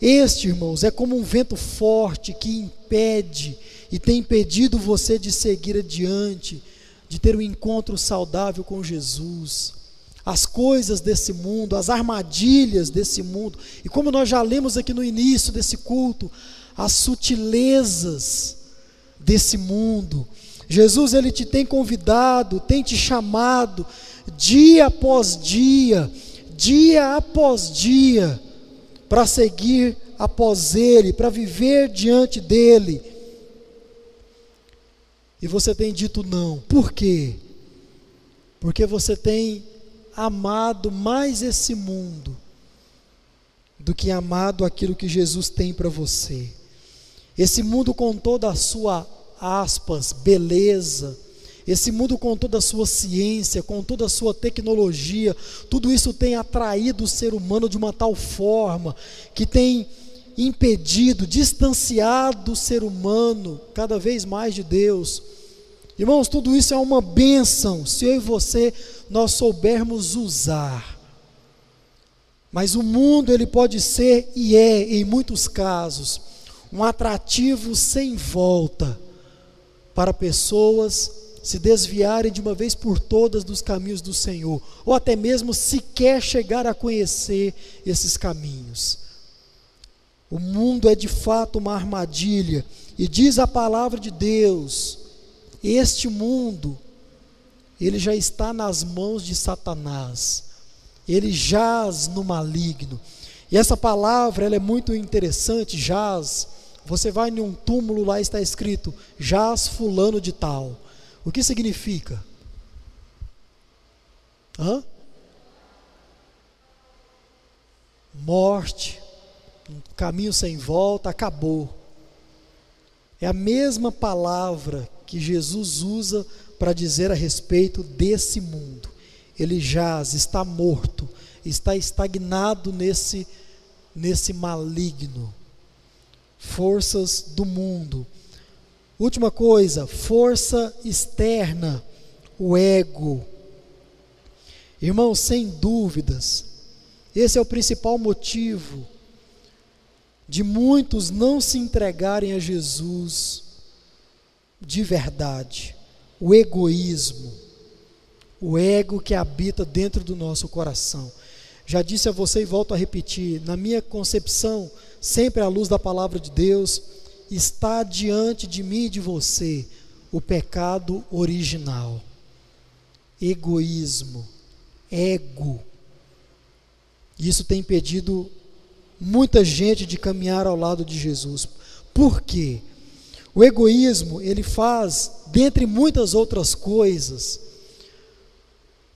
Este, irmãos, é como um vento forte que impede e tem impedido você de seguir adiante, de ter um encontro saudável com Jesus as coisas desse mundo, as armadilhas desse mundo. E como nós já lemos aqui no início desse culto, as sutilezas desse mundo. Jesus ele te tem convidado, tem te chamado dia após dia, dia após dia, para seguir após ele, para viver diante dele. E você tem dito não. Por quê? Porque você tem amado mais esse mundo do que amado aquilo que Jesus tem para você. Esse mundo com toda a sua aspas, beleza, esse mundo com toda a sua ciência, com toda a sua tecnologia, tudo isso tem atraído o ser humano de uma tal forma que tem impedido, distanciado o ser humano cada vez mais de Deus. Irmãos, tudo isso é uma bênção se eu e você nós soubermos usar. Mas o mundo ele pode ser e é em muitos casos um atrativo sem volta para pessoas se desviarem de uma vez por todas dos caminhos do Senhor, ou até mesmo sequer chegar a conhecer esses caminhos. O mundo é de fato uma armadilha, e diz a palavra de Deus: este mundo ele já está nas mãos de Satanás. Ele jaz no maligno. E essa palavra ela é muito interessante, jaz. Você vai em um túmulo lá está escrito jaz fulano de tal. O que significa? Hã? Morte, caminho sem volta, acabou. É a mesma palavra que Jesus usa para dizer a respeito desse mundo. Ele jaz, está morto, está estagnado nesse, nesse maligno. Forças do mundo. Última coisa, força externa, o ego. Irmãos, sem dúvidas, esse é o principal motivo de muitos não se entregarem a Jesus de verdade o egoísmo, o ego que habita dentro do nosso coração. Já disse a você e volto a repetir: na minha concepção, sempre à luz da palavra de Deus, está diante de mim e de você o pecado original. Egoísmo, ego. Isso tem impedido muita gente de caminhar ao lado de Jesus. Por quê? O egoísmo, ele faz, dentre muitas outras coisas,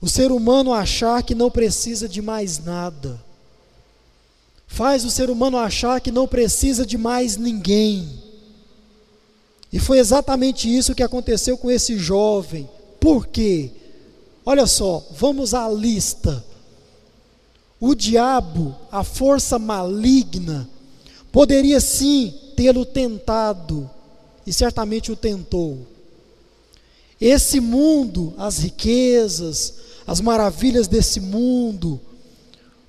o ser humano achar que não precisa de mais nada. Faz o ser humano achar que não precisa de mais ninguém. E foi exatamente isso que aconteceu com esse jovem. Por quê? Olha só, vamos à lista. O diabo, a força maligna, poderia sim tê-lo tentado e certamente o tentou. Esse mundo, as riquezas, as maravilhas desse mundo,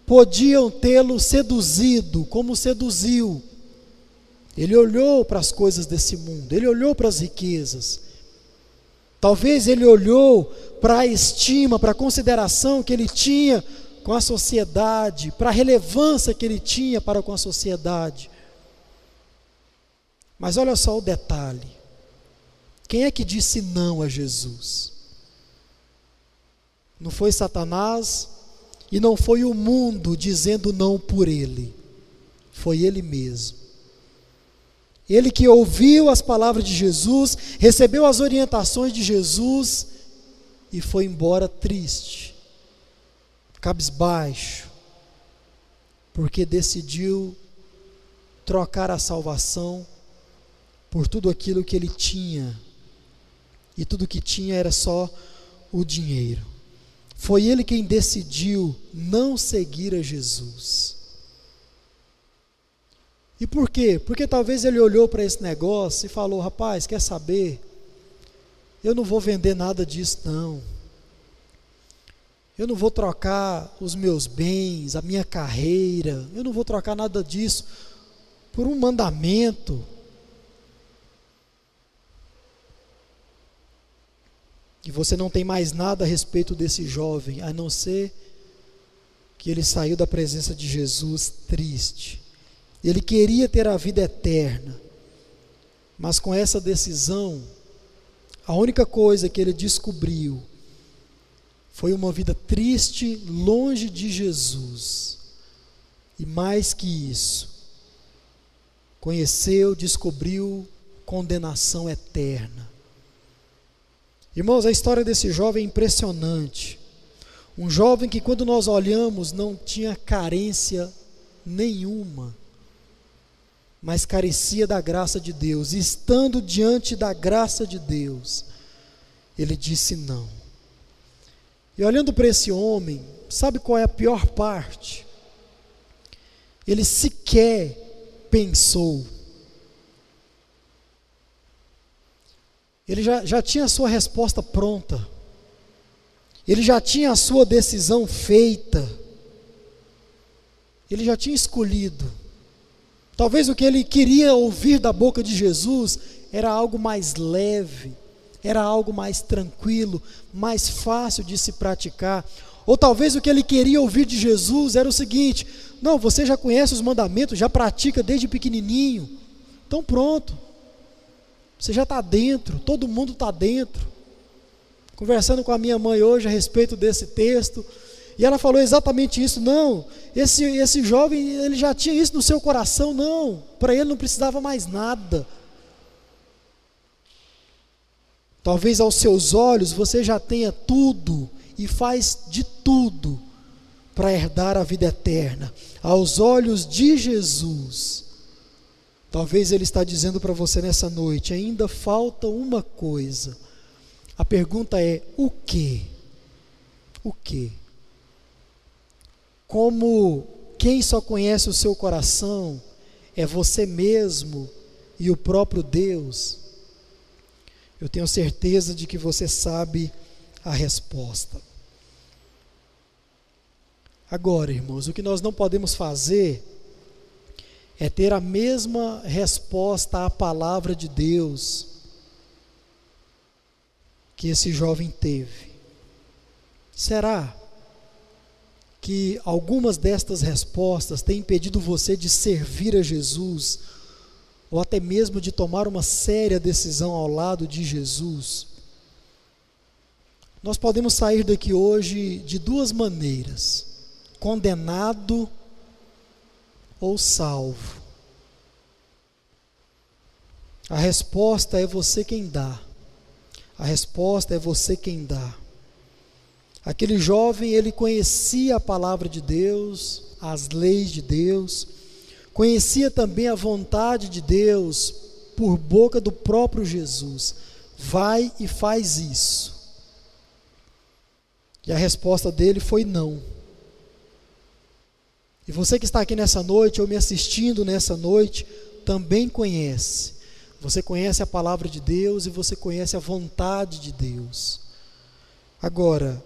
podiam tê-lo seduzido, como seduziu. Ele olhou para as coisas desse mundo, ele olhou para as riquezas. Talvez ele olhou para a estima, para a consideração que ele tinha com a sociedade, para a relevância que ele tinha para com a sociedade. Mas olha só o detalhe: quem é que disse não a Jesus? Não foi Satanás e não foi o mundo dizendo não por ele, foi ele mesmo. Ele que ouviu as palavras de Jesus, recebeu as orientações de Jesus e foi embora triste, cabisbaixo, porque decidiu trocar a salvação por tudo aquilo que ele tinha, e tudo que tinha era só o dinheiro. Foi ele quem decidiu não seguir a Jesus. E por quê? Porque talvez ele olhou para esse negócio e falou: rapaz, quer saber? Eu não vou vender nada disso, não. Eu não vou trocar os meus bens, a minha carreira, eu não vou trocar nada disso por um mandamento. E você não tem mais nada a respeito desse jovem, a não ser que ele saiu da presença de Jesus triste. Ele queria ter a vida eterna, mas com essa decisão, a única coisa que ele descobriu foi uma vida triste, longe de Jesus. E mais que isso, conheceu, descobriu condenação eterna. Irmãos, a história desse jovem é impressionante. Um jovem que, quando nós olhamos, não tinha carência nenhuma, mas carecia da graça de Deus. E estando diante da graça de Deus, ele disse não. E olhando para esse homem, sabe qual é a pior parte? Ele sequer pensou Ele já, já tinha a sua resposta pronta. Ele já tinha a sua decisão feita. Ele já tinha escolhido. Talvez o que ele queria ouvir da boca de Jesus era algo mais leve, era algo mais tranquilo, mais fácil de se praticar. Ou talvez o que ele queria ouvir de Jesus era o seguinte: não, você já conhece os mandamentos, já pratica desde pequenininho. Então pronto. Você já está dentro, todo mundo está dentro. Conversando com a minha mãe hoje a respeito desse texto, e ela falou exatamente isso. Não, esse, esse jovem, ele já tinha isso no seu coração, não. Para ele não precisava mais nada. Talvez aos seus olhos você já tenha tudo e faz de tudo para herdar a vida eterna. Aos olhos de Jesus, Talvez Ele está dizendo para você nessa noite: ainda falta uma coisa. A pergunta é: o que? O que? Como quem só conhece o seu coração é você mesmo e o próprio Deus, eu tenho certeza de que você sabe a resposta. Agora, irmãos, o que nós não podemos fazer é ter a mesma resposta à palavra de Deus que esse jovem teve. Será que algumas destas respostas têm impedido você de servir a Jesus, ou até mesmo de tomar uma séria decisão ao lado de Jesus? Nós podemos sair daqui hoje de duas maneiras: condenado ou salvo? A resposta é você quem dá. A resposta é você quem dá. Aquele jovem, ele conhecia a palavra de Deus, as leis de Deus, conhecia também a vontade de Deus por boca do próprio Jesus. Vai e faz isso. E a resposta dele foi não. E você que está aqui nessa noite, ou me assistindo nessa noite, também conhece. Você conhece a palavra de Deus e você conhece a vontade de Deus. Agora,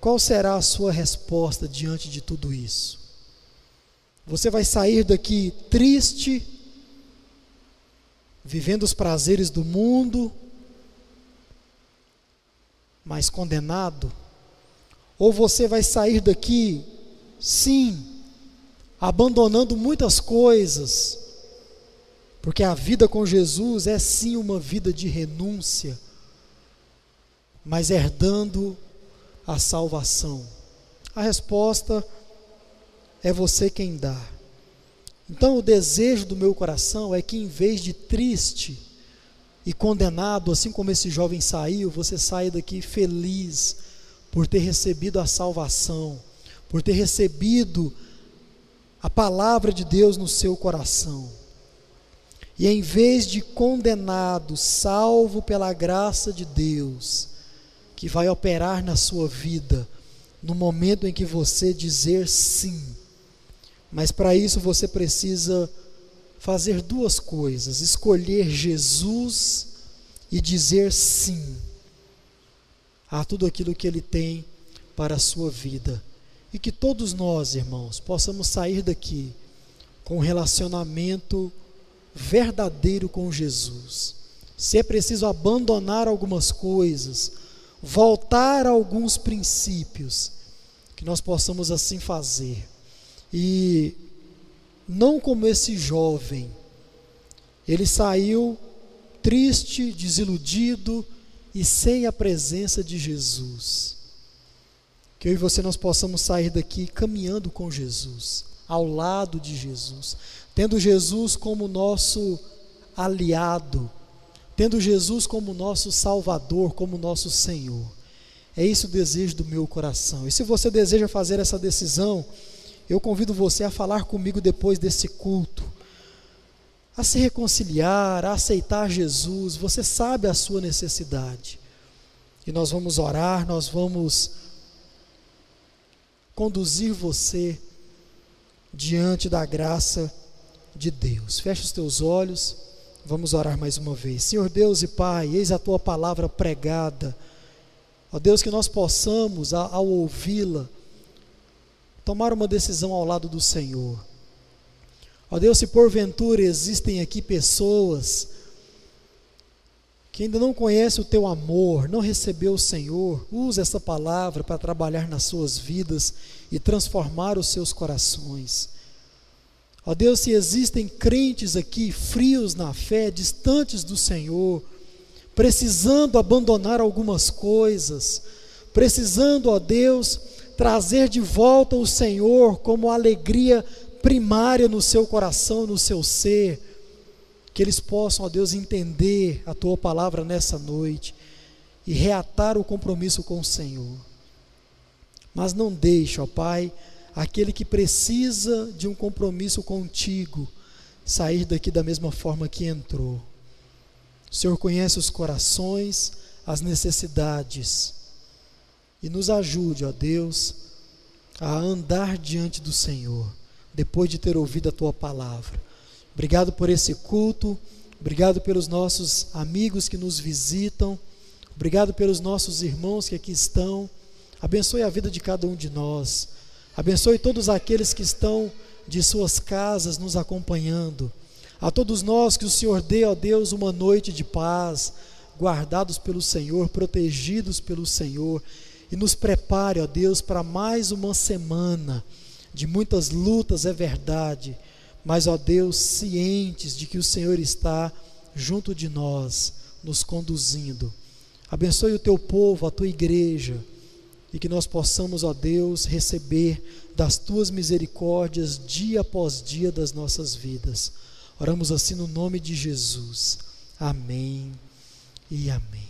qual será a sua resposta diante de tudo isso? Você vai sair daqui triste, vivendo os prazeres do mundo, mas condenado? ou você vai sair daqui, sim, abandonando muitas coisas, porque a vida com Jesus é sim uma vida de renúncia, mas herdando a salvação. A resposta é você quem dá. Então, o desejo do meu coração é que, em vez de triste e condenado, assim como esse jovem saiu, você saia daqui feliz por ter recebido a salvação, por ter recebido a palavra de Deus no seu coração. E em vez de condenado, salvo pela graça de Deus, que vai operar na sua vida, no momento em que você dizer sim mas para isso você precisa fazer duas coisas: escolher Jesus e dizer sim a tudo aquilo que Ele tem para a sua vida. E que todos nós, irmãos, possamos sair daqui com um relacionamento verdadeiro com Jesus. Se é preciso abandonar algumas coisas, voltar a alguns princípios, que nós possamos assim fazer e não como esse jovem, ele saiu triste, desiludido e sem a presença de Jesus. Que eu e você nós possamos sair daqui caminhando com Jesus, ao lado de Jesus, tendo Jesus como nosso aliado, tendo Jesus como nosso Salvador, como nosso Senhor. É isso o desejo do meu coração. E se você deseja fazer essa decisão, eu convido você a falar comigo depois desse culto, a se reconciliar, a aceitar Jesus. Você sabe a sua necessidade. E nós vamos orar, nós vamos conduzir você diante da graça de Deus. Feche os teus olhos, vamos orar mais uma vez. Senhor Deus e Pai, eis a tua palavra pregada. Ó Deus, que nós possamos, ao ouvi-la, tomar uma decisão ao lado do Senhor. Ó Deus, se porventura existem aqui pessoas que ainda não conhecem o teu amor, não recebeu o Senhor, use essa palavra para trabalhar nas suas vidas e transformar os seus corações. Ó Deus, se existem crentes aqui frios na fé, distantes do Senhor, precisando abandonar algumas coisas, precisando, ó Deus, trazer de volta o Senhor como alegria primária no seu coração, no seu ser, que eles possam, ó Deus, entender a tua palavra nessa noite e reatar o compromisso com o Senhor. Mas não deixe, ó Pai, aquele que precisa de um compromisso contigo sair daqui da mesma forma que entrou. O Senhor conhece os corações, as necessidades e nos ajude, ó Deus, a andar diante do Senhor, depois de ter ouvido a tua palavra. Obrigado por esse culto, obrigado pelos nossos amigos que nos visitam, obrigado pelos nossos irmãos que aqui estão. Abençoe a vida de cada um de nós. Abençoe todos aqueles que estão de suas casas nos acompanhando. A todos nós que o Senhor dê, ó Deus, uma noite de paz, guardados pelo Senhor, protegidos pelo Senhor e nos prepare, ó Deus, para mais uma semana de muitas lutas, é verdade, mas, ó Deus, cientes de que o Senhor está junto de nós, nos conduzindo. Abençoe o teu povo, a tua igreja, e que nós possamos, ó Deus, receber das tuas misericórdias dia após dia das nossas vidas. Oramos assim no nome de Jesus. Amém e amém.